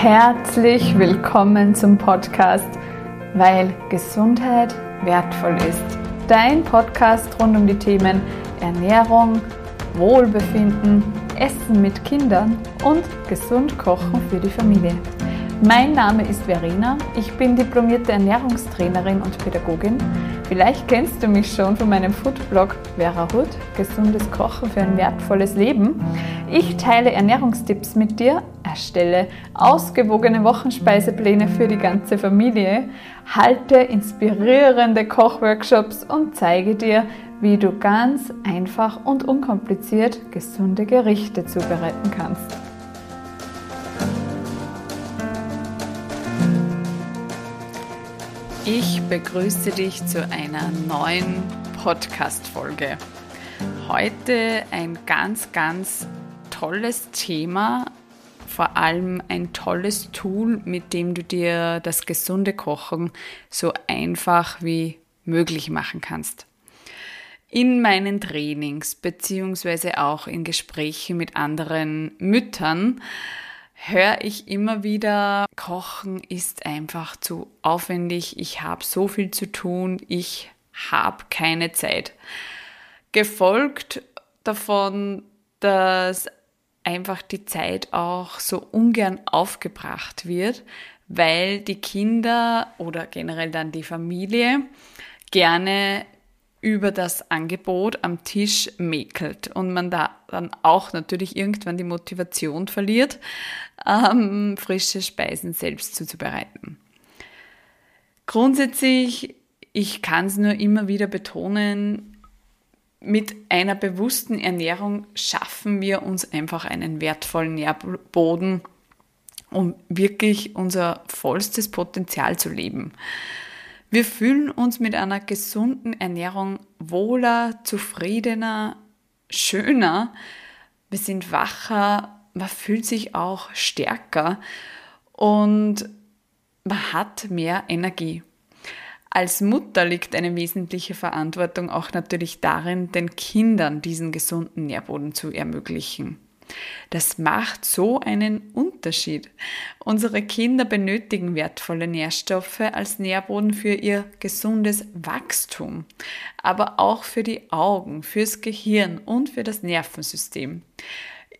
Herzlich willkommen zum Podcast, weil Gesundheit wertvoll ist. Dein Podcast rund um die Themen Ernährung, Wohlbefinden, Essen mit Kindern und gesund kochen für die Familie. Mein Name ist Verena, ich bin diplomierte Ernährungstrainerin und Pädagogin. Vielleicht kennst du mich schon von meinem Foodblog Vera Hood, gesundes Kochen für ein wertvolles Leben. Ich teile Ernährungstipps mit dir, erstelle ausgewogene Wochenspeisepläne für die ganze Familie, halte inspirierende Kochworkshops und zeige dir, wie du ganz einfach und unkompliziert gesunde Gerichte zubereiten kannst. Ich begrüße dich zu einer neuen Podcast-Folge. Heute ein ganz, ganz tolles Thema, vor allem ein tolles Tool, mit dem du dir das gesunde Kochen so einfach wie möglich machen kannst. In meinen Trainings beziehungsweise auch in Gesprächen mit anderen Müttern höre ich immer wieder, Kochen ist einfach zu aufwendig, ich habe so viel zu tun, ich habe keine Zeit. Gefolgt davon, dass einfach die Zeit auch so ungern aufgebracht wird, weil die Kinder oder generell dann die Familie gerne über das Angebot am Tisch mäkelt und man da dann auch natürlich irgendwann die Motivation verliert, ähm, frische Speisen selbst zuzubereiten. Grundsätzlich, ich kann es nur immer wieder betonen, mit einer bewussten Ernährung schaffen wir uns einfach einen wertvollen Nährboden, um wirklich unser vollstes Potenzial zu leben. Wir fühlen uns mit einer gesunden Ernährung wohler, zufriedener, schöner. Wir sind wacher, man fühlt sich auch stärker und man hat mehr Energie. Als Mutter liegt eine wesentliche Verantwortung auch natürlich darin, den Kindern diesen gesunden Nährboden zu ermöglichen. Das macht so einen Unterschied. Unsere Kinder benötigen wertvolle Nährstoffe als Nährboden für ihr gesundes Wachstum, aber auch für die Augen, fürs Gehirn und für das Nervensystem.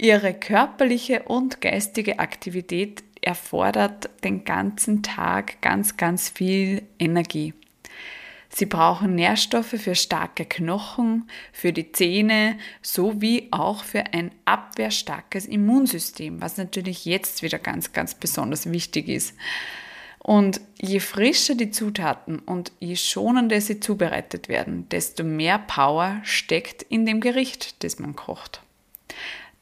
Ihre körperliche und geistige Aktivität erfordert den ganzen Tag ganz, ganz viel Energie. Sie brauchen Nährstoffe für starke Knochen, für die Zähne sowie auch für ein abwehrstarkes Immunsystem, was natürlich jetzt wieder ganz, ganz besonders wichtig ist. Und je frischer die Zutaten und je schonender sie zubereitet werden, desto mehr Power steckt in dem Gericht, das man kocht.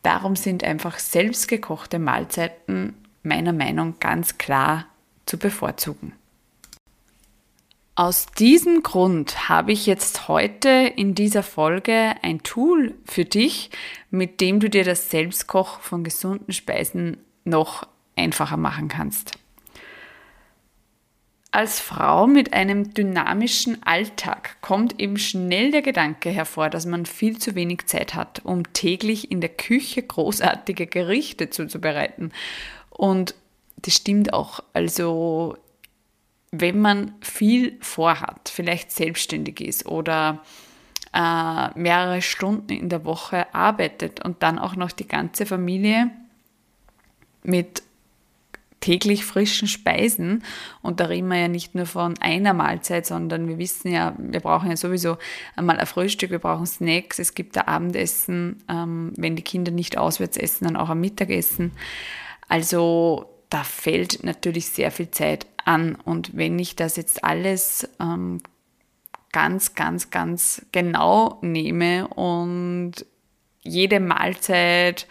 Darum sind einfach selbstgekochte Mahlzeiten meiner Meinung nach ganz klar zu bevorzugen. Aus diesem Grund habe ich jetzt heute in dieser Folge ein Tool für dich, mit dem du dir das Selbstkochen von gesunden Speisen noch einfacher machen kannst. Als Frau mit einem dynamischen Alltag kommt eben schnell der Gedanke hervor, dass man viel zu wenig Zeit hat, um täglich in der Küche großartige Gerichte zuzubereiten. Und das stimmt auch. Also wenn man viel vorhat, vielleicht selbstständig ist oder äh, mehrere Stunden in der Woche arbeitet und dann auch noch die ganze Familie mit täglich frischen Speisen. Und da reden wir ja nicht nur von einer Mahlzeit, sondern wir wissen ja, wir brauchen ja sowieso einmal ein Frühstück, wir brauchen Snacks, es gibt ein Abendessen, ähm, wenn die Kinder nicht auswärts essen, dann auch ein Mittagessen. Also da fällt natürlich sehr viel Zeit an. Und wenn ich das jetzt alles ähm, ganz, ganz, ganz genau nehme und jede Mahlzeit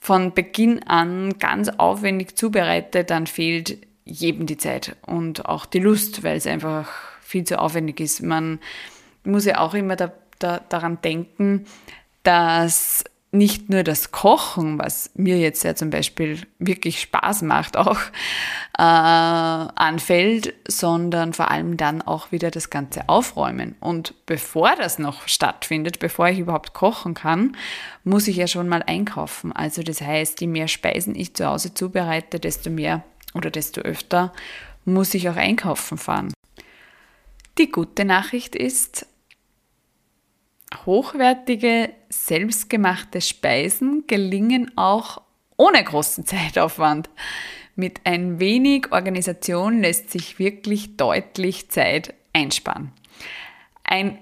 von Beginn an ganz aufwendig zubereite, dann fehlt jedem die Zeit und auch die Lust, weil es einfach viel zu aufwendig ist. Man muss ja auch immer da, da, daran denken, dass nicht nur das Kochen, was mir jetzt ja zum Beispiel wirklich Spaß macht, auch äh, anfällt, sondern vor allem dann auch wieder das Ganze aufräumen. Und bevor das noch stattfindet, bevor ich überhaupt kochen kann, muss ich ja schon mal einkaufen. Also das heißt, je mehr Speisen ich zu Hause zubereite, desto mehr oder desto öfter muss ich auch einkaufen fahren. Die gute Nachricht ist, hochwertige, selbstgemachte Speisen gelingen auch ohne großen Zeitaufwand. Mit ein wenig Organisation lässt sich wirklich deutlich Zeit einsparen. Ein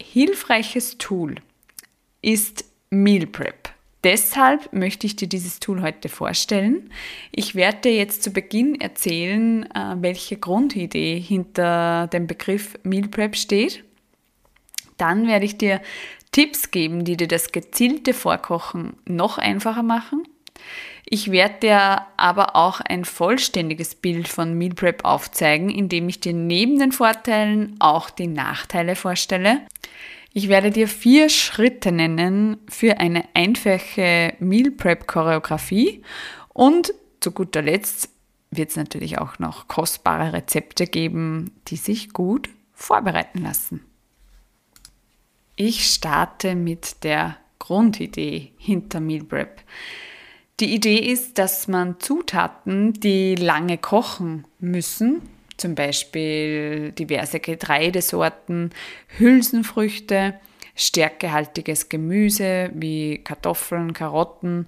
hilfreiches Tool ist Meal Prep. Deshalb möchte ich dir dieses Tool heute vorstellen. Ich werde dir jetzt zu Beginn erzählen, äh, welche Grundidee hinter dem Begriff Meal Prep steht. Dann werde ich dir Tipps geben, die dir das gezielte Vorkochen noch einfacher machen. Ich werde dir aber auch ein vollständiges Bild von Meal Prep aufzeigen, indem ich dir neben den Vorteilen auch die Nachteile vorstelle. Ich werde dir vier Schritte nennen für eine einfache Meal Prep Choreografie und zu guter Letzt wird es natürlich auch noch kostbare Rezepte geben, die sich gut vorbereiten lassen. Ich starte mit der Grundidee hinter Meal Prep. Die Idee ist, dass man Zutaten, die lange kochen müssen, zum Beispiel diverse Getreidesorten, Hülsenfrüchte, stärkehaltiges Gemüse wie Kartoffeln, Karotten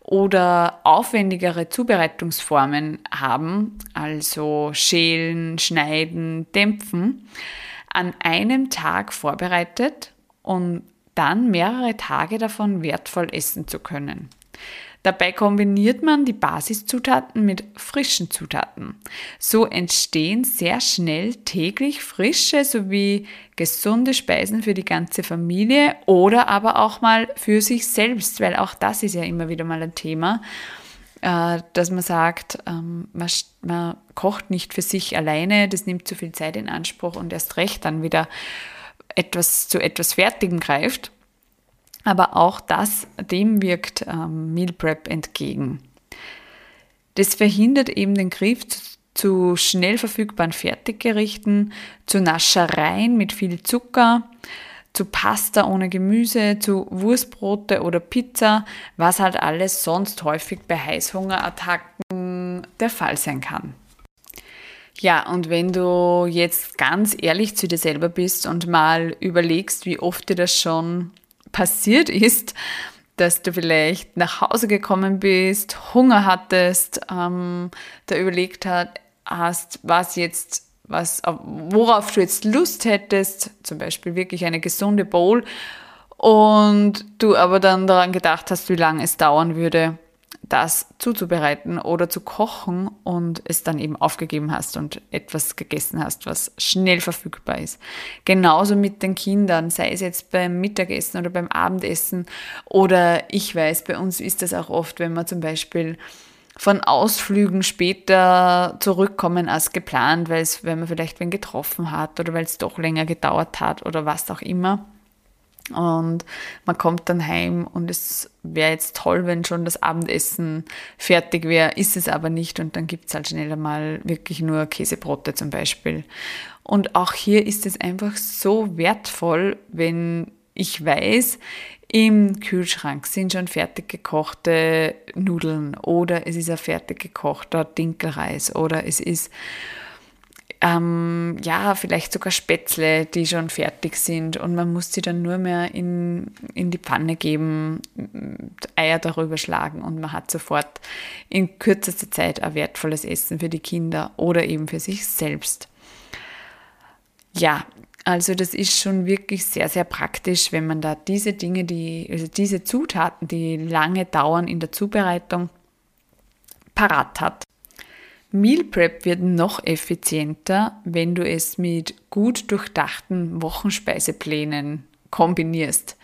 oder aufwendigere Zubereitungsformen haben, also schälen, schneiden, dämpfen, an einem Tag vorbereitet und dann mehrere Tage davon wertvoll essen zu können. Dabei kombiniert man die Basiszutaten mit frischen Zutaten. So entstehen sehr schnell täglich frische sowie gesunde Speisen für die ganze Familie oder aber auch mal für sich selbst, weil auch das ist ja immer wieder mal ein Thema, äh, dass man sagt, ähm, man, kocht nicht für sich alleine, das nimmt zu viel Zeit in Anspruch und erst recht dann wieder etwas zu etwas Fertigem greift. Aber auch das, dem wirkt ähm, Meal Prep entgegen. Das verhindert eben den Griff zu, zu schnell verfügbaren Fertiggerichten, zu Naschereien mit viel Zucker, zu Pasta ohne Gemüse, zu Wurstbrote oder Pizza, was halt alles sonst häufig bei Heißhungerattacken der Fall sein kann. Ja, und wenn du jetzt ganz ehrlich zu dir selber bist und mal überlegst, wie oft dir das schon passiert ist, dass du vielleicht nach Hause gekommen bist, Hunger hattest, ähm, da überlegt hast, was jetzt, was, worauf du jetzt Lust hättest, zum Beispiel wirklich eine gesunde Bowl, und du aber dann daran gedacht hast, wie lange es dauern würde, das zuzubereiten oder zu kochen und es dann eben aufgegeben hast und etwas gegessen hast, was schnell verfügbar ist. Genauso mit den Kindern, sei es jetzt beim Mittagessen oder beim Abendessen oder ich weiß, bei uns ist das auch oft, wenn man zum Beispiel von Ausflügen später zurückkommen als geplant, weil es, wenn man vielleicht wen getroffen hat oder weil es doch länger gedauert hat oder was auch immer und man kommt dann heim und es wäre jetzt toll, wenn schon das Abendessen fertig wäre, ist es aber nicht und dann gibt es halt schnell einmal wirklich nur Käsebrote zum Beispiel. Und auch hier ist es einfach so wertvoll, wenn ich weiß, im Kühlschrank sind schon fertig gekochte Nudeln oder es ist ein fertig gekochter Dinkelreis oder es ist ähm, ja, vielleicht sogar Spätzle, die schon fertig sind und man muss sie dann nur mehr in, in die Pfanne geben, Eier darüber schlagen und man hat sofort in kürzester Zeit ein wertvolles Essen für die Kinder oder eben für sich selbst. Ja, also das ist schon wirklich sehr, sehr praktisch, wenn man da diese Dinge, die, also diese Zutaten, die lange dauern in der Zubereitung, parat hat. Meal Prep wird noch effizienter, wenn du es mit gut durchdachten Wochenspeiseplänen kombinierst.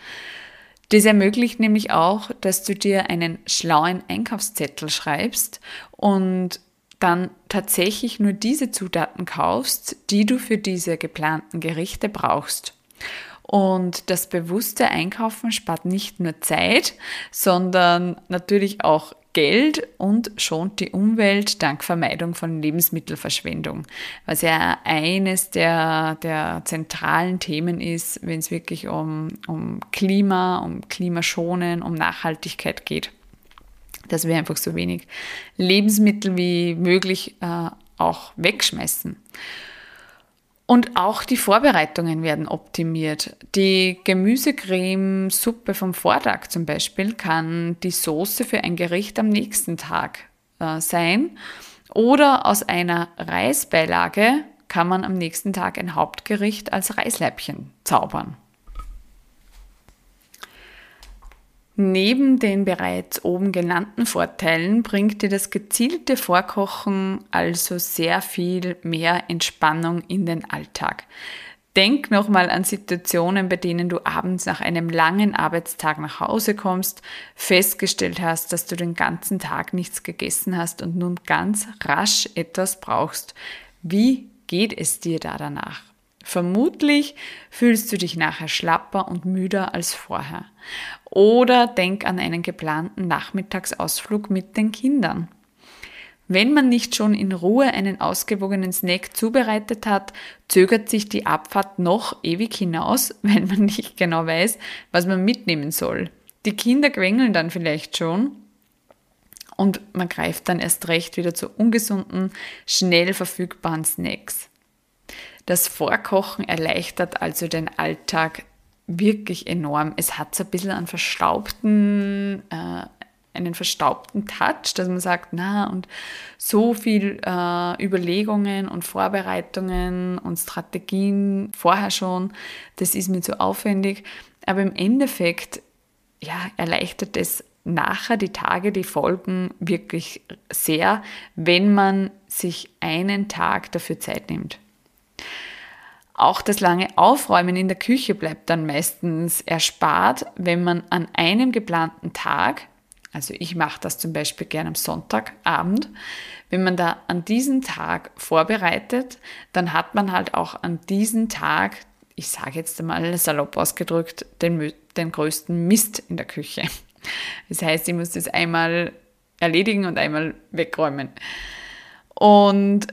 Das ermöglicht nämlich auch, dass du dir einen schlauen Einkaufszettel schreibst und dann tatsächlich nur diese Zutaten kaufst, die du für diese geplanten Gerichte brauchst. Und das bewusste Einkaufen spart nicht nur Zeit, sondern natürlich auch Geld und schont die Umwelt dank Vermeidung von Lebensmittelverschwendung, was ja eines der, der zentralen Themen ist, wenn es wirklich um, um Klima, um Klimaschonen, um Nachhaltigkeit geht. Dass wir einfach so wenig Lebensmittel wie möglich äh, auch wegschmeißen. Und auch die Vorbereitungen werden optimiert. Die Gemüsecreme-Suppe vom Vortag zum Beispiel kann die Soße für ein Gericht am nächsten Tag äh, sein. Oder aus einer Reisbeilage kann man am nächsten Tag ein Hauptgericht als Reisleibchen zaubern. Neben den bereits oben genannten Vorteilen bringt dir das gezielte Vorkochen also sehr viel mehr Entspannung in den Alltag. Denk nochmal an Situationen, bei denen du abends nach einem langen Arbeitstag nach Hause kommst, festgestellt hast, dass du den ganzen Tag nichts gegessen hast und nun ganz rasch etwas brauchst. Wie geht es dir da danach? Vermutlich fühlst du dich nachher schlapper und müder als vorher. Oder denk an einen geplanten Nachmittagsausflug mit den Kindern. Wenn man nicht schon in Ruhe einen ausgewogenen Snack zubereitet hat, zögert sich die Abfahrt noch ewig hinaus, wenn man nicht genau weiß, was man mitnehmen soll. Die Kinder quengeln dann vielleicht schon und man greift dann erst recht wieder zu ungesunden, schnell verfügbaren Snacks. Das Vorkochen erleichtert also den Alltag wirklich enorm. Es hat so ein bisschen einen verstaubten, äh, einen verstaubten Touch, dass man sagt, na, und so viel äh, Überlegungen und Vorbereitungen und Strategien vorher schon, das ist mir zu aufwendig. Aber im Endeffekt, ja, erleichtert es nachher die Tage, die folgen wirklich sehr, wenn man sich einen Tag dafür Zeit nimmt. Auch das lange Aufräumen in der Küche bleibt dann meistens erspart, wenn man an einem geplanten Tag, also ich mache das zum Beispiel gerne am Sonntagabend, wenn man da an diesen Tag vorbereitet, dann hat man halt auch an diesem Tag, ich sage jetzt einmal salopp ausgedrückt, den, den größten Mist in der Küche. Das heißt, ich muss das einmal erledigen und einmal wegräumen. Und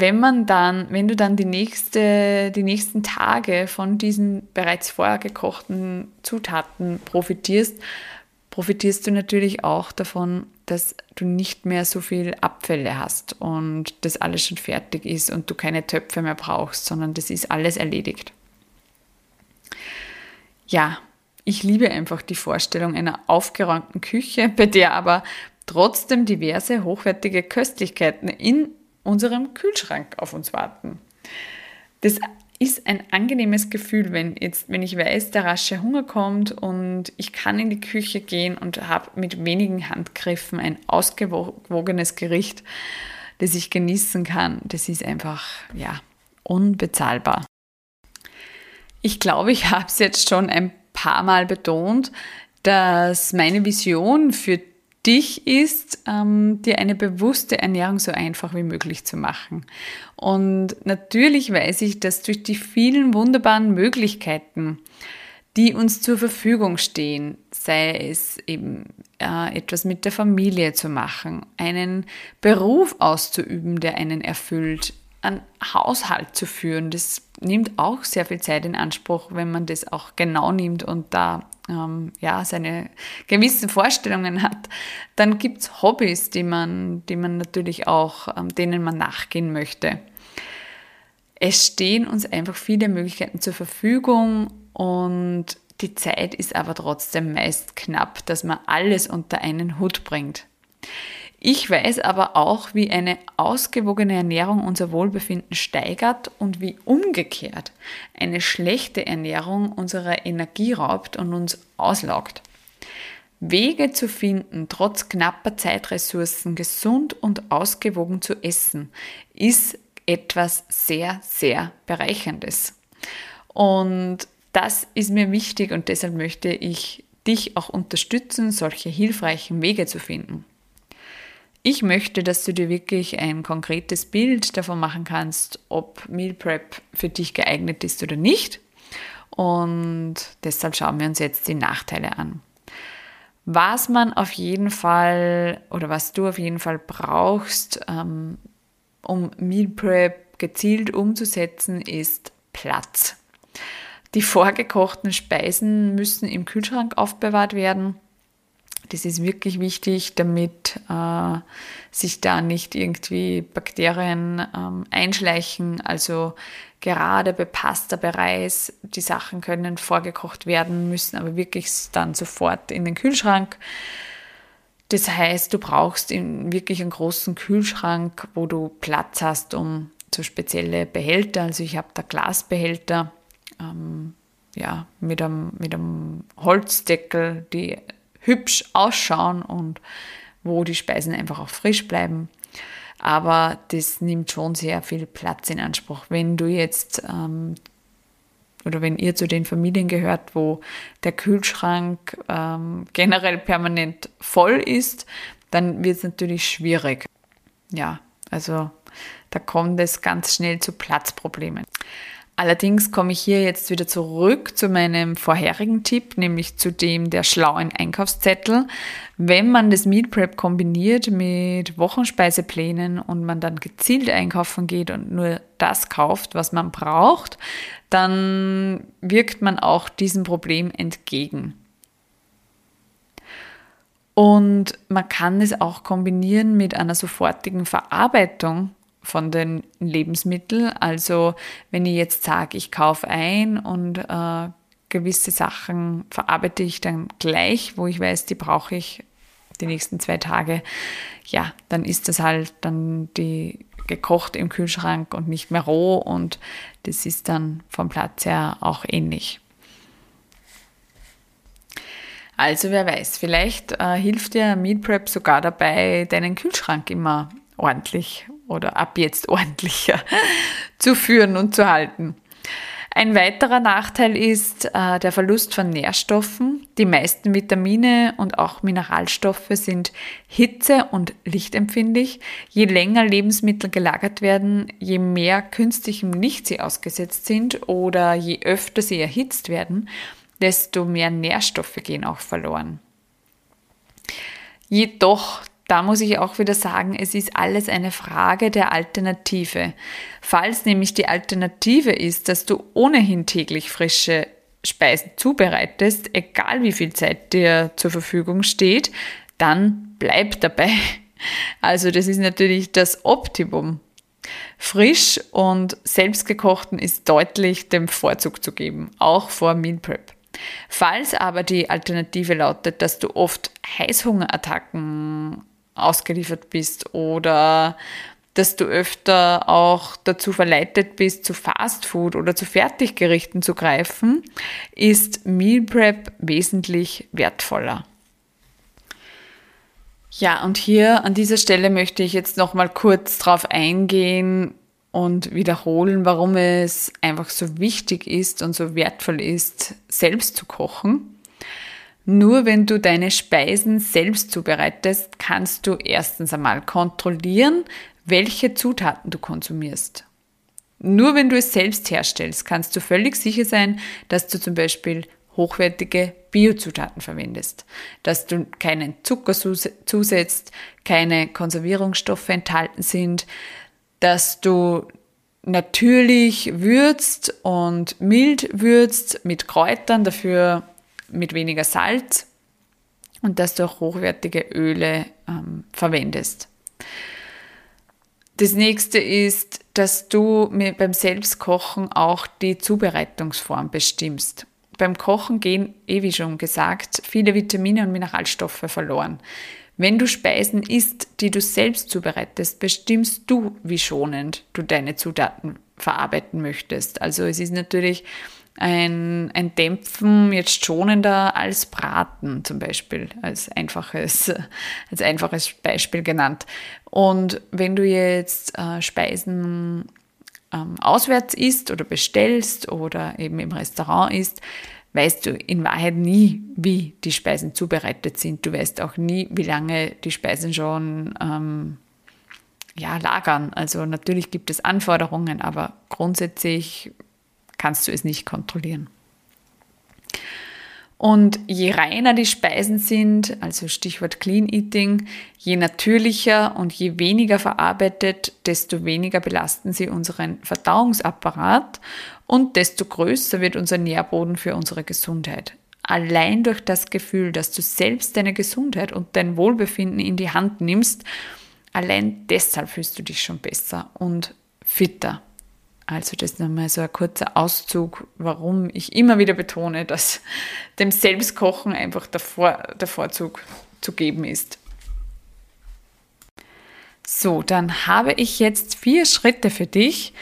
wenn man dann, wenn du dann die, nächste, die nächsten Tage von diesen bereits vorher gekochten Zutaten profitierst, profitierst du natürlich auch davon, dass du nicht mehr so viel Abfälle hast und das alles schon fertig ist und du keine Töpfe mehr brauchst, sondern das ist alles erledigt. Ja, ich liebe einfach die Vorstellung einer aufgeräumten Küche, bei der aber trotzdem diverse hochwertige Köstlichkeiten in unserem Kühlschrank auf uns warten. Das ist ein angenehmes Gefühl, wenn jetzt, wenn ich weiß, der rasche Hunger kommt und ich kann in die Küche gehen und habe mit wenigen Handgriffen ein ausgewogenes Gericht, das ich genießen kann. Das ist einfach, ja, unbezahlbar. Ich glaube, ich habe es jetzt schon ein paar Mal betont, dass meine Vision für dich ist, ähm, dir eine bewusste Ernährung so einfach wie möglich zu machen. Und natürlich weiß ich, dass durch die vielen wunderbaren Möglichkeiten, die uns zur Verfügung stehen, sei es eben äh, etwas mit der Familie zu machen, einen Beruf auszuüben, der einen erfüllt, einen Haushalt zu führen, das nimmt auch sehr viel Zeit in Anspruch, wenn man das auch genau nimmt und da ähm, ja, seine gewissen Vorstellungen hat. Dann gibt es Hobbys, die man, die man natürlich auch, ähm, denen man nachgehen möchte. Es stehen uns einfach viele Möglichkeiten zur Verfügung und die Zeit ist aber trotzdem meist knapp, dass man alles unter einen Hut bringt. Ich weiß aber auch, wie eine ausgewogene Ernährung unser Wohlbefinden steigert und wie umgekehrt eine schlechte Ernährung unsere Energie raubt und uns auslaugt. Wege zu finden, trotz knapper Zeitressourcen gesund und ausgewogen zu essen, ist etwas sehr, sehr Bereicherndes. Und das ist mir wichtig und deshalb möchte ich dich auch unterstützen, solche hilfreichen Wege zu finden. Ich möchte, dass du dir wirklich ein konkretes Bild davon machen kannst, ob Meal Prep für dich geeignet ist oder nicht. Und deshalb schauen wir uns jetzt die Nachteile an. Was man auf jeden Fall oder was du auf jeden Fall brauchst, ähm, um Meal Prep gezielt umzusetzen, ist Platz. Die vorgekochten Speisen müssen im Kühlschrank aufbewahrt werden. Das ist wirklich wichtig, damit äh, sich da nicht irgendwie Bakterien ähm, einschleichen. Also gerade bei Pasta, bei Reis, die Sachen können vorgekocht werden, müssen aber wirklich dann sofort in den Kühlschrank. Das heißt, du brauchst in wirklich einen großen Kühlschrank, wo du Platz hast, um so spezielle Behälter. Also ich habe da Glasbehälter ähm, ja, mit, einem, mit einem Holzdeckel, die hübsch ausschauen und wo die Speisen einfach auch frisch bleiben. Aber das nimmt schon sehr viel Platz in Anspruch. Wenn du jetzt ähm, oder wenn ihr zu den Familien gehört, wo der Kühlschrank ähm, generell permanent voll ist, dann wird es natürlich schwierig. Ja, also da kommt es ganz schnell zu Platzproblemen. Allerdings komme ich hier jetzt wieder zurück zu meinem vorherigen Tipp, nämlich zu dem der schlauen Einkaufszettel. Wenn man das Meal Prep kombiniert mit Wochenspeiseplänen und man dann gezielt einkaufen geht und nur das kauft, was man braucht, dann wirkt man auch diesem Problem entgegen. Und man kann es auch kombinieren mit einer sofortigen Verarbeitung von den Lebensmitteln. Also wenn ich jetzt sage, ich kaufe ein und äh, gewisse Sachen verarbeite ich dann gleich, wo ich weiß, die brauche ich die nächsten zwei Tage, ja, dann ist das halt dann die gekocht im Kühlschrank und nicht mehr roh und das ist dann vom Platz her auch ähnlich. Also wer weiß, vielleicht äh, hilft dir Meal Prep sogar dabei, deinen Kühlschrank immer ordentlich oder ab jetzt ordentlicher zu führen und zu halten. Ein weiterer Nachteil ist äh, der Verlust von Nährstoffen. Die meisten Vitamine und auch Mineralstoffe sind hitze- und lichtempfindlich. Je länger Lebensmittel gelagert werden, je mehr künstlichem Licht sie ausgesetzt sind oder je öfter sie erhitzt werden, desto mehr Nährstoffe gehen auch verloren. Jedoch da muss ich auch wieder sagen, es ist alles eine Frage der Alternative. Falls nämlich die Alternative ist, dass du ohnehin täglich frische Speisen zubereitest, egal wie viel Zeit dir zur Verfügung steht, dann bleib dabei. Also das ist natürlich das Optimum. Frisch und selbstgekochten ist deutlich dem Vorzug zu geben, auch vor Meal Prep. Falls aber die Alternative lautet, dass du oft Heißhungerattacken ausgeliefert bist oder dass du öfter auch dazu verleitet bist, zu Fastfood oder zu Fertiggerichten zu greifen, ist Meal Prep wesentlich wertvoller. Ja, und hier an dieser Stelle möchte ich jetzt noch mal kurz drauf eingehen und wiederholen, warum es einfach so wichtig ist und so wertvoll ist, selbst zu kochen. Nur wenn du deine Speisen selbst zubereitest, kannst du erstens einmal kontrollieren, welche Zutaten du konsumierst. Nur wenn du es selbst herstellst, kannst du völlig sicher sein, dass du zum Beispiel hochwertige Biozutaten verwendest, dass du keinen Zucker zusetzt, keine Konservierungsstoffe enthalten sind, dass du natürlich würzt und mild würzt mit Kräutern, dafür mit weniger Salz und dass du auch hochwertige Öle ähm, verwendest. Das nächste ist, dass du beim Selbstkochen auch die Zubereitungsform bestimmst. Beim Kochen gehen, eh wie schon gesagt, viele Vitamine und Mineralstoffe verloren. Wenn du Speisen isst, die du selbst zubereitest, bestimmst du, wie schonend du deine Zutaten verarbeiten möchtest. Also es ist natürlich ein, ein Dämpfen jetzt schonender als Braten zum Beispiel, als einfaches, als einfaches Beispiel genannt. Und wenn du jetzt äh, Speisen ähm, auswärts isst oder bestellst oder eben im Restaurant isst, weißt du in Wahrheit nie, wie die Speisen zubereitet sind. Du weißt auch nie, wie lange die Speisen schon ähm, ja, lagern. Also natürlich gibt es Anforderungen, aber grundsätzlich kannst du es nicht kontrollieren. Und je reiner die Speisen sind, also Stichwort Clean Eating, je natürlicher und je weniger verarbeitet, desto weniger belasten sie unseren Verdauungsapparat und desto größer wird unser Nährboden für unsere Gesundheit. Allein durch das Gefühl, dass du selbst deine Gesundheit und dein Wohlbefinden in die Hand nimmst, allein deshalb fühlst du dich schon besser und fitter. Also das ist nochmal so ein kurzer Auszug, warum ich immer wieder betone, dass dem Selbstkochen einfach der, Vor der Vorzug zu geben ist. So, dann habe ich jetzt vier Schritte für dich,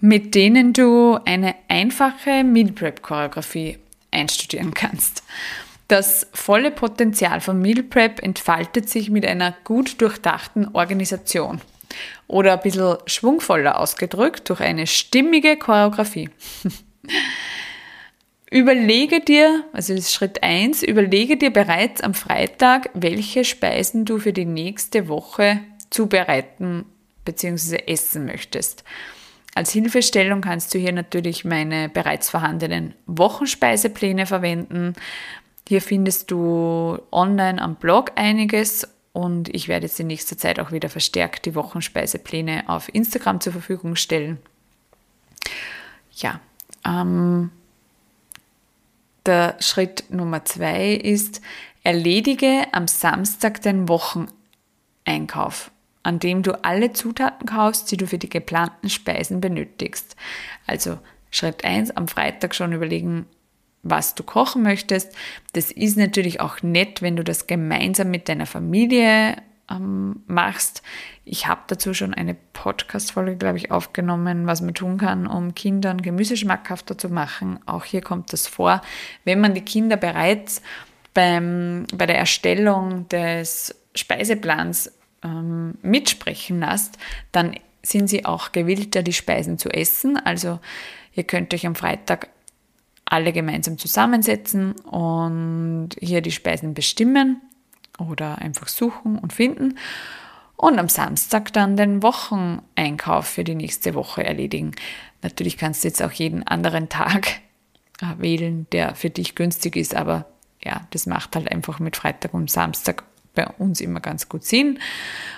mit denen du eine einfache Meal Prep Choreografie einstudieren kannst. Das volle Potenzial von Meal Prep entfaltet sich mit einer gut durchdachten Organisation oder ein bisschen schwungvoller ausgedrückt durch eine stimmige Choreografie. überlege dir, also das ist Schritt 1, überlege dir bereits am Freitag, welche Speisen du für die nächste Woche zubereiten bzw. essen möchtest. Als Hilfestellung kannst du hier natürlich meine bereits vorhandenen Wochenspeisepläne verwenden. Hier findest du online am Blog einiges und ich werde jetzt in nächster Zeit auch wieder verstärkt die Wochenspeisepläne auf Instagram zur Verfügung stellen. Ja, ähm, der Schritt Nummer zwei ist, erledige am Samstag den Wocheneinkauf, an dem du alle Zutaten kaufst, die du für die geplanten Speisen benötigst. Also Schritt eins am Freitag schon überlegen, was du kochen möchtest. Das ist natürlich auch nett, wenn du das gemeinsam mit deiner Familie ähm, machst. Ich habe dazu schon eine Podcast-Folge, glaube ich, aufgenommen, was man tun kann, um Kindern Gemüse schmackhafter zu machen. Auch hier kommt das vor. Wenn man die Kinder bereits beim, bei der Erstellung des Speiseplans ähm, mitsprechen lässt, dann sind sie auch gewillter, die Speisen zu essen. Also ihr könnt euch am Freitag alle gemeinsam zusammensetzen und hier die Speisen bestimmen oder einfach suchen und finden und am Samstag dann den Wocheneinkauf für die nächste Woche erledigen. Natürlich kannst du jetzt auch jeden anderen Tag äh, wählen, der für dich günstig ist, aber ja, das macht halt einfach mit Freitag und Samstag bei uns immer ganz gut Sinn.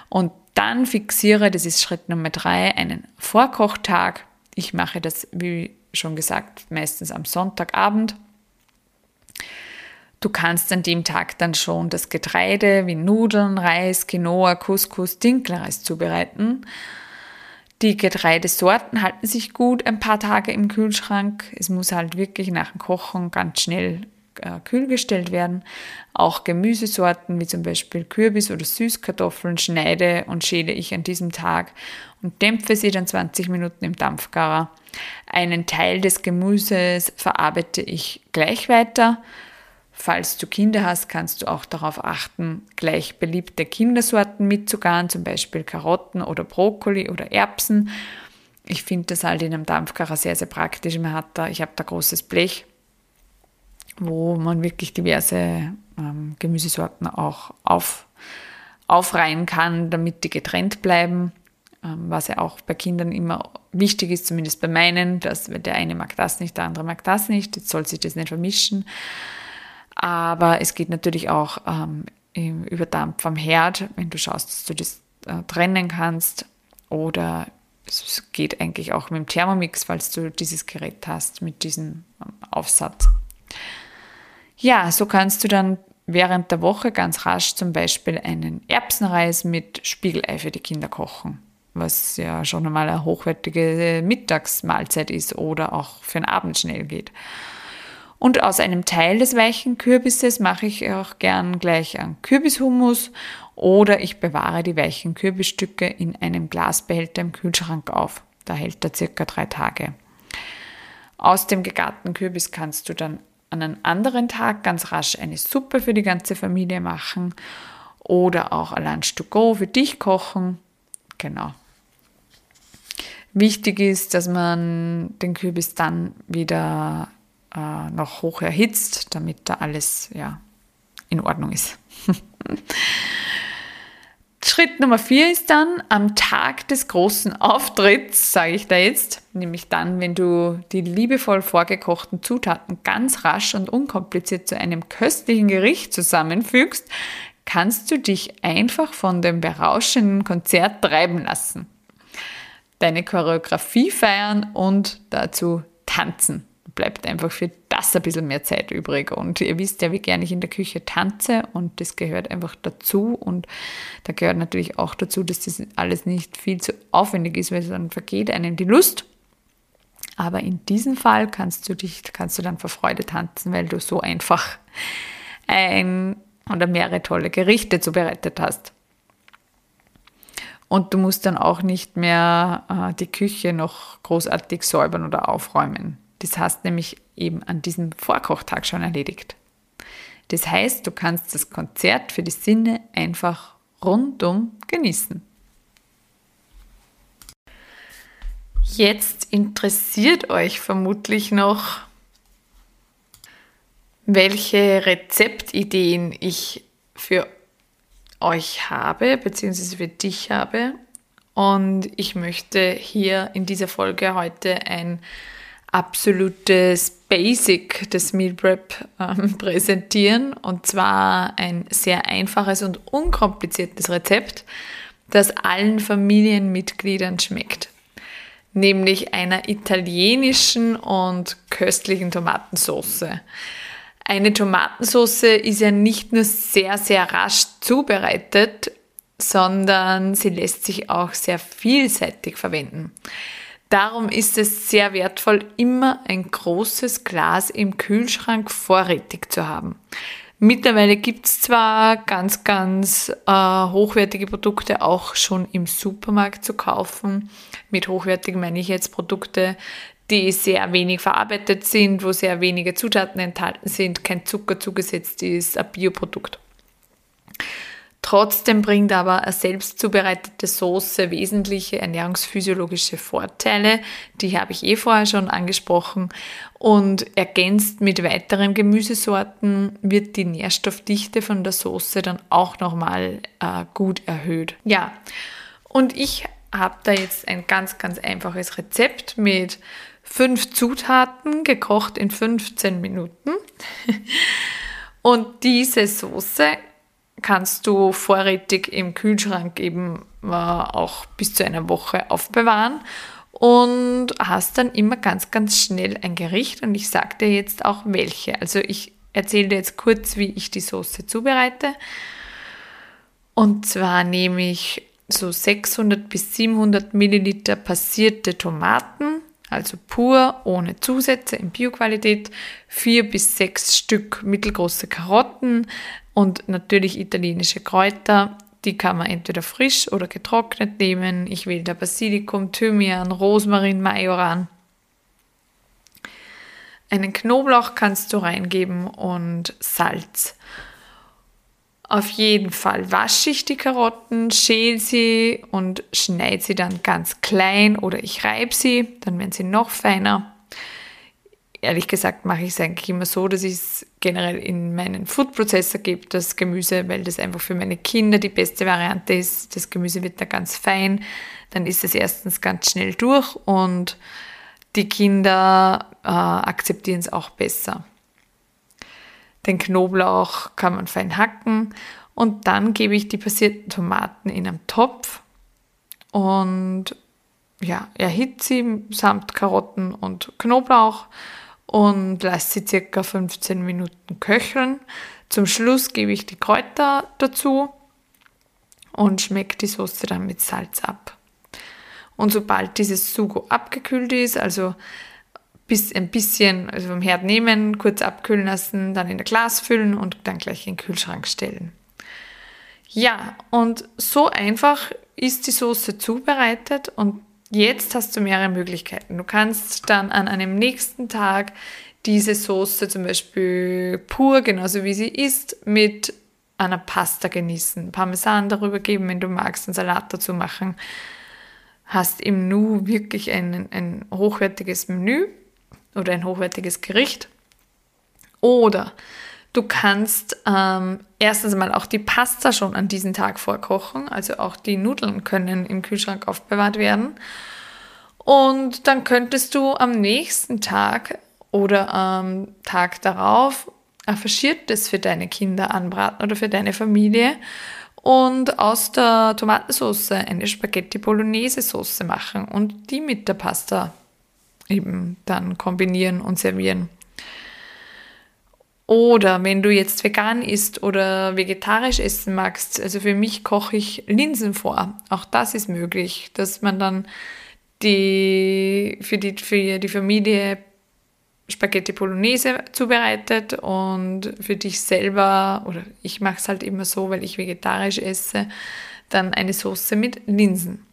Und dann fixiere, das ist Schritt Nummer drei, einen Vorkochtag. Ich mache das, wie schon gesagt, meistens am Sonntagabend. Du kannst an dem Tag dann schon das Getreide wie Nudeln, Reis, Quinoa, Couscous, Dinkelreis zubereiten. Die Getreidesorten halten sich gut ein paar Tage im Kühlschrank. Es muss halt wirklich nach dem Kochen ganz schnell äh, kühl gestellt werden. Auch Gemüsesorten wie zum Beispiel Kürbis oder Süßkartoffeln schneide und schäle ich an diesem Tag und dämpfe sie dann 20 Minuten im Dampfgarer. Einen Teil des Gemüses verarbeite ich gleich weiter. Falls du Kinder hast, kannst du auch darauf achten, gleich beliebte Kindersorten mitzugaren, zum Beispiel Karotten oder Brokkoli oder Erbsen. Ich finde das halt in einem Dampfgarer sehr, sehr praktisch. Man hat da, ich habe da großes Blech wo man wirklich diverse ähm, Gemüsesorten auch auf, aufreihen kann, damit die getrennt bleiben. Ähm, was ja auch bei Kindern immer wichtig ist, zumindest bei meinen, dass der eine mag das nicht, der andere mag das nicht, jetzt soll sich das nicht vermischen. Aber es geht natürlich auch ähm, über Dampf am Herd, wenn du schaust, dass du das äh, trennen kannst. Oder es geht eigentlich auch mit dem Thermomix, falls du dieses Gerät hast, mit diesem ähm, Aufsatz. Ja, so kannst du dann während der Woche ganz rasch zum Beispiel einen Erbsenreis mit Spiegelei für die Kinder kochen, was ja schon einmal eine hochwertige Mittagsmahlzeit ist oder auch für den Abend schnell geht. Und aus einem Teil des weichen Kürbisses mache ich auch gern gleich einen Kürbishummus oder ich bewahre die weichen Kürbisstücke in einem Glasbehälter im Kühlschrank auf. Da hält er circa drei Tage. Aus dem gegarten Kürbis kannst du dann an einem anderen Tag ganz rasch eine Suppe für die ganze Familie machen oder auch ein Lunch to go für dich kochen. Genau. Wichtig ist, dass man den Kürbis dann wieder äh, noch hoch erhitzt, damit da alles ja, in Ordnung ist. Schritt Nummer vier ist dann am Tag des großen Auftritts, sage ich da jetzt, nämlich dann, wenn du die liebevoll vorgekochten Zutaten ganz rasch und unkompliziert zu einem köstlichen Gericht zusammenfügst, kannst du dich einfach von dem berauschenden Konzert treiben lassen. Deine Choreografie feiern und dazu tanzen bleibt einfach für das ein bisschen mehr Zeit übrig. Und ihr wisst ja, wie gerne ich in der Küche tanze und das gehört einfach dazu. Und da gehört natürlich auch dazu, dass das alles nicht viel zu aufwendig ist, weil dann vergeht einem die Lust. Aber in diesem Fall kannst du dich, kannst du dann vor Freude tanzen, weil du so einfach ein oder mehrere tolle Gerichte zubereitet hast. Und du musst dann auch nicht mehr äh, die Küche noch großartig säubern oder aufräumen. Das hast nämlich eben an diesem Vorkochtag schon erledigt. Das heißt, du kannst das Konzert für die Sinne einfach rundum genießen. Jetzt interessiert euch vermutlich noch, welche Rezeptideen ich für euch habe, beziehungsweise für dich habe. Und ich möchte hier in dieser Folge heute ein absolutes Basic des Meal Prep ähm, präsentieren und zwar ein sehr einfaches und unkompliziertes Rezept, das allen Familienmitgliedern schmeckt, nämlich einer italienischen und köstlichen Tomatensauce. Eine Tomatensauce ist ja nicht nur sehr, sehr rasch zubereitet, sondern sie lässt sich auch sehr vielseitig verwenden. Darum ist es sehr wertvoll, immer ein großes Glas im Kühlschrank vorrätig zu haben. Mittlerweile gibt es zwar ganz, ganz äh, hochwertige Produkte auch schon im Supermarkt zu kaufen. Mit hochwertig meine ich jetzt Produkte, die sehr wenig verarbeitet sind, wo sehr wenige Zutaten enthalten sind, kein Zucker zugesetzt ist, ein Bioprodukt. Trotzdem bringt aber eine selbst zubereitete Soße wesentliche ernährungsphysiologische Vorteile. Die habe ich eh vorher schon angesprochen. Und ergänzt mit weiteren Gemüsesorten wird die Nährstoffdichte von der Soße dann auch nochmal äh, gut erhöht. Ja, und ich habe da jetzt ein ganz, ganz einfaches Rezept mit fünf Zutaten, gekocht in 15 Minuten. Und diese Soße kannst du vorrätig im Kühlschrank eben äh, auch bis zu einer Woche aufbewahren und hast dann immer ganz, ganz schnell ein Gericht und ich sage dir jetzt auch welche. Also ich erzähle dir jetzt kurz, wie ich die Soße zubereite. Und zwar nehme ich so 600 bis 700 Milliliter passierte Tomaten, also pur, ohne Zusätze in Bioqualität, vier bis sechs Stück mittelgroße Karotten, und natürlich italienische Kräuter, die kann man entweder frisch oder getrocknet nehmen. Ich wähle da Basilikum, Thymian, Rosmarin, Majoran. Einen Knoblauch kannst du reingeben und Salz. Auf jeden Fall wasche ich die Karotten, schäle sie und schneide sie dann ganz klein oder ich reibe sie, dann werden sie noch feiner ehrlich gesagt mache ich es eigentlich immer so, dass ich es generell in meinen Foodprozessor gebe, das Gemüse, weil das einfach für meine Kinder die beste Variante ist. Das Gemüse wird da ganz fein, dann ist es erstens ganz schnell durch und die Kinder äh, akzeptieren es auch besser. Den Knoblauch kann man fein hacken und dann gebe ich die passierten Tomaten in einen Topf und ja, erhitze sie samt Karotten und Knoblauch und lasse sie circa 15 Minuten köcheln. Zum Schluss gebe ich die Kräuter dazu und schmecke die Soße dann mit Salz ab. Und sobald dieses Sugo abgekühlt ist, also bis ein bisschen also vom Herd nehmen, kurz abkühlen lassen, dann in ein Glas füllen und dann gleich in den Kühlschrank stellen. Ja, und so einfach ist die Soße zubereitet und Jetzt hast du mehrere Möglichkeiten. Du kannst dann an einem nächsten Tag diese Soße zum Beispiel pur, genauso wie sie ist, mit einer Pasta genießen. Parmesan darüber geben, wenn du magst, einen Salat dazu machen. Hast im Nu wirklich ein, ein hochwertiges Menü oder ein hochwertiges Gericht. Oder du kannst ähm, erstens mal auch die Pasta schon an diesem Tag vorkochen, also auch die Nudeln können im Kühlschrank aufbewahrt werden. Und dann könntest du am nächsten Tag oder am Tag darauf ein Faschiertes für deine Kinder anbraten oder für deine Familie und aus der Tomatensauce eine Spaghetti Bolognese Sauce machen und die mit der Pasta eben dann kombinieren und servieren. Oder wenn du jetzt vegan isst oder vegetarisch essen magst, also für mich koche ich Linsen vor. Auch das ist möglich, dass man dann die für die, für die Familie Spaghetti Bolognese zubereitet und für dich selber, oder ich mache es halt immer so, weil ich vegetarisch esse, dann eine Soße mit Linsen.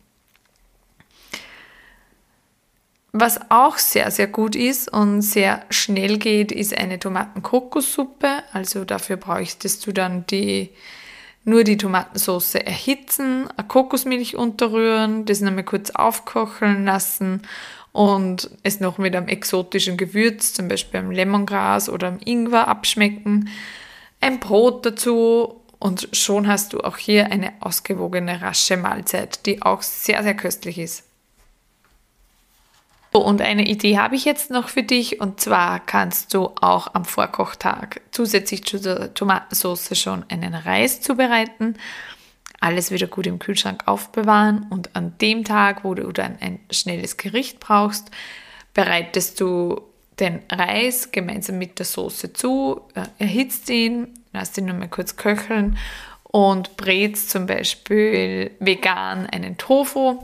Was auch sehr, sehr gut ist und sehr schnell geht, ist eine Tomaten-Kokossuppe. Also dafür bräuchtest du dann die, nur die Tomatensauce erhitzen, Kokosmilch unterrühren, das nochmal kurz aufkochen lassen und es noch mit einem exotischen Gewürz, zum Beispiel einem Lemongras oder einem Ingwer abschmecken, ein Brot dazu und schon hast du auch hier eine ausgewogene, rasche Mahlzeit, die auch sehr, sehr köstlich ist. Und eine Idee habe ich jetzt noch für dich. Und zwar kannst du auch am Vorkochtag zusätzlich zu der Tomatensauce schon einen Reis zubereiten alles wieder gut im Kühlschrank aufbewahren und an dem Tag, wo du dann ein schnelles Gericht brauchst, bereitest du den Reis gemeinsam mit der Soße zu, äh, erhitzt ihn, lass ihn nochmal kurz köcheln und brätst zum Beispiel vegan einen Tofu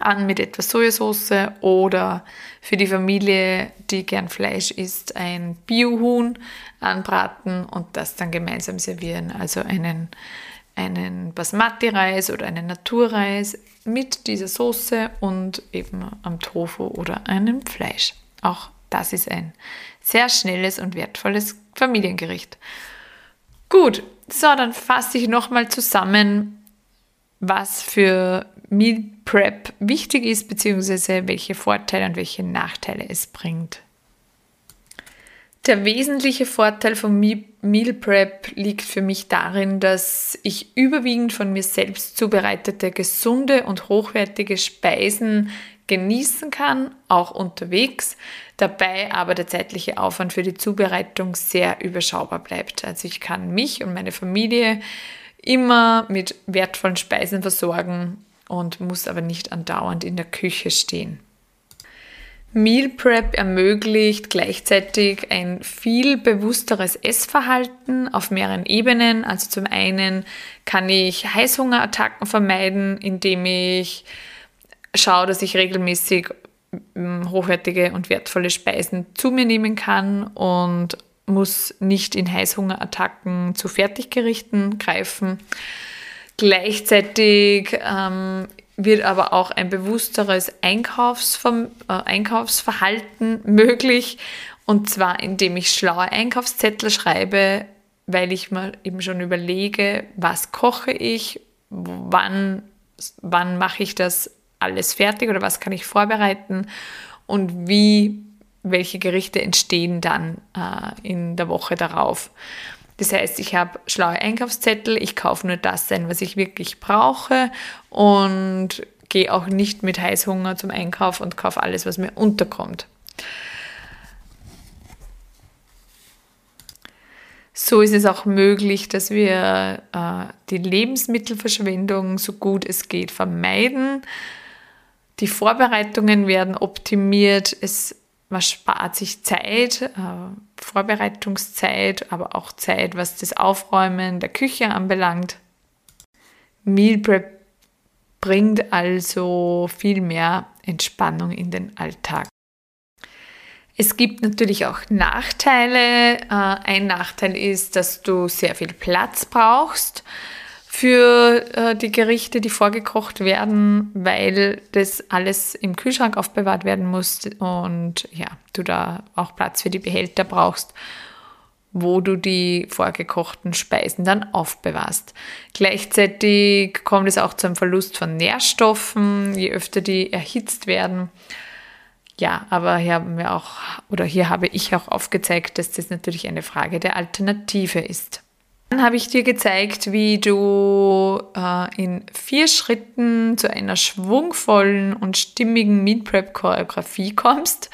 an mit etwas Sojasauce oder für die Familie, die gern Fleisch isst, ein Biohuhn anbraten und das dann gemeinsam servieren. Also einen einen Basmati-Reis oder einen Naturreis mit dieser Soße und eben am Tofu oder einem Fleisch. Auch das ist ein sehr schnelles und wertvolles Familiengericht. Gut, so, dann fasse ich nochmal zusammen, was für Meal Prep wichtig ist, beziehungsweise welche Vorteile und welche Nachteile es bringt. Der wesentliche Vorteil von Meal Prep liegt für mich darin, dass ich überwiegend von mir selbst zubereitete gesunde und hochwertige Speisen genießen kann, auch unterwegs, dabei aber der zeitliche Aufwand für die Zubereitung sehr überschaubar bleibt. Also ich kann mich und meine Familie immer mit wertvollen Speisen versorgen und muss aber nicht andauernd in der Küche stehen. Meal Prep ermöglicht gleichzeitig ein viel bewussteres Essverhalten auf mehreren Ebenen. Also zum einen kann ich Heißhungerattacken vermeiden, indem ich schaue, dass ich regelmäßig ähm, hochwertige und wertvolle Speisen zu mir nehmen kann und muss nicht in Heißhungerattacken zu Fertiggerichten greifen. Gleichzeitig ähm, wird aber auch ein bewussteres Einkaufsver äh, Einkaufsverhalten möglich. Und zwar, indem ich schlaue Einkaufszettel schreibe, weil ich mir eben schon überlege, was koche ich, wann, wann mache ich das alles fertig oder was kann ich vorbereiten und wie, welche Gerichte entstehen dann äh, in der Woche darauf. Das heißt, ich habe schlaue Einkaufszettel, ich kaufe nur das ein, was ich wirklich brauche und gehe auch nicht mit Heißhunger zum Einkauf und kaufe alles, was mir unterkommt. So ist es auch möglich, dass wir äh, die Lebensmittelverschwendung so gut es geht vermeiden. Die Vorbereitungen werden optimiert. Es man spart sich Zeit, äh, Vorbereitungszeit, aber auch Zeit, was das Aufräumen der Küche anbelangt. Meal Prep bringt also viel mehr Entspannung in den Alltag. Es gibt natürlich auch Nachteile. Äh, ein Nachteil ist, dass du sehr viel Platz brauchst für äh, die Gerichte, die vorgekocht werden, weil das alles im Kühlschrank aufbewahrt werden muss und ja, du da auch Platz für die Behälter brauchst, wo du die vorgekochten Speisen dann aufbewahrst. Gleichzeitig kommt es auch zu einem Verlust von Nährstoffen, je öfter die erhitzt werden. ja, aber hier haben wir auch, oder hier habe ich auch aufgezeigt, dass das natürlich eine Frage der Alternative ist. Dann habe ich dir gezeigt, wie du äh, in vier Schritten zu einer schwungvollen und stimmigen Meal Prep Choreografie kommst.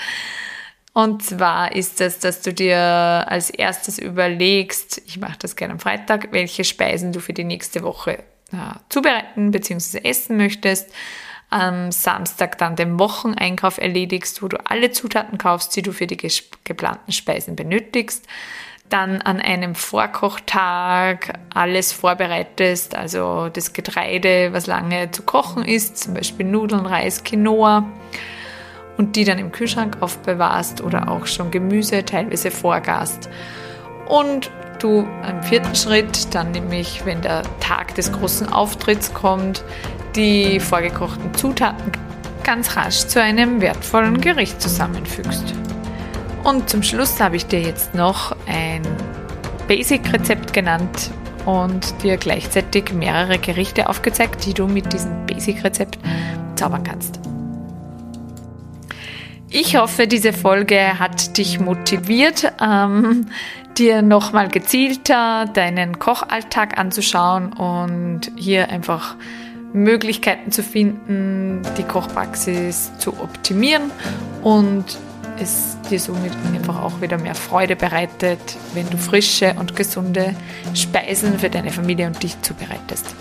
Und zwar ist es, dass du dir als erstes überlegst, ich mache das gerne am Freitag, welche Speisen du für die nächste Woche äh, zubereiten bzw. essen möchtest. Am Samstag dann den Wocheneinkauf erledigst, wo du alle Zutaten kaufst, die du für die geplanten Speisen benötigst dann an einem Vorkochtag alles vorbereitest, also das Getreide, was lange zu kochen ist, zum Beispiel Nudeln, Reis, Quinoa und die dann im Kühlschrank aufbewahrst oder auch schon Gemüse teilweise vorgast. Und du am vierten Schritt, dann nämlich, wenn der Tag des großen Auftritts kommt, die vorgekochten Zutaten ganz rasch zu einem wertvollen Gericht zusammenfügst. Und zum Schluss habe ich dir jetzt noch ein Basic-Rezept genannt und dir gleichzeitig mehrere Gerichte aufgezeigt, die du mit diesem Basic-Rezept zaubern kannst. Ich hoffe, diese Folge hat dich motiviert, ähm, dir nochmal gezielter deinen Kochalltag anzuschauen und hier einfach Möglichkeiten zu finden, die Kochpraxis zu optimieren und es dir somit einfach auch wieder mehr Freude bereitet, wenn du frische und gesunde Speisen für deine Familie und dich zubereitest.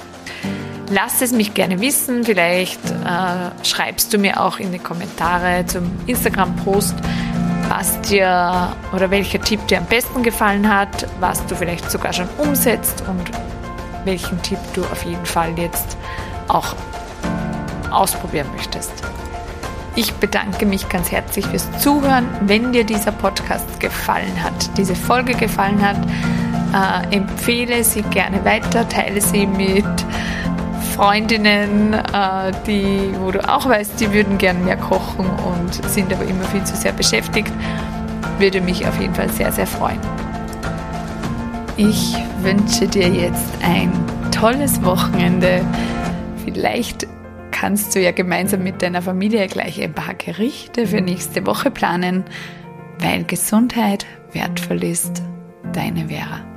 Lass es mich gerne wissen. Vielleicht äh, schreibst du mir auch in die Kommentare zum Instagram-Post, was dir oder welcher Tipp dir am besten gefallen hat, was du vielleicht sogar schon umsetzt und welchen Tipp du auf jeden Fall jetzt auch ausprobieren möchtest. Ich bedanke mich ganz herzlich fürs Zuhören. Wenn dir dieser Podcast gefallen hat, diese Folge gefallen hat, äh, empfehle sie gerne weiter, teile sie mit Freundinnen, äh, die, wo du auch weißt, die würden gerne mehr kochen und sind aber immer viel zu sehr beschäftigt. Würde mich auf jeden Fall sehr, sehr freuen. Ich wünsche dir jetzt ein tolles Wochenende. Vielleicht kannst du ja gemeinsam mit deiner Familie gleich ein paar Gerichte für nächste Woche planen, weil Gesundheit wertvoll ist. Deine Vera.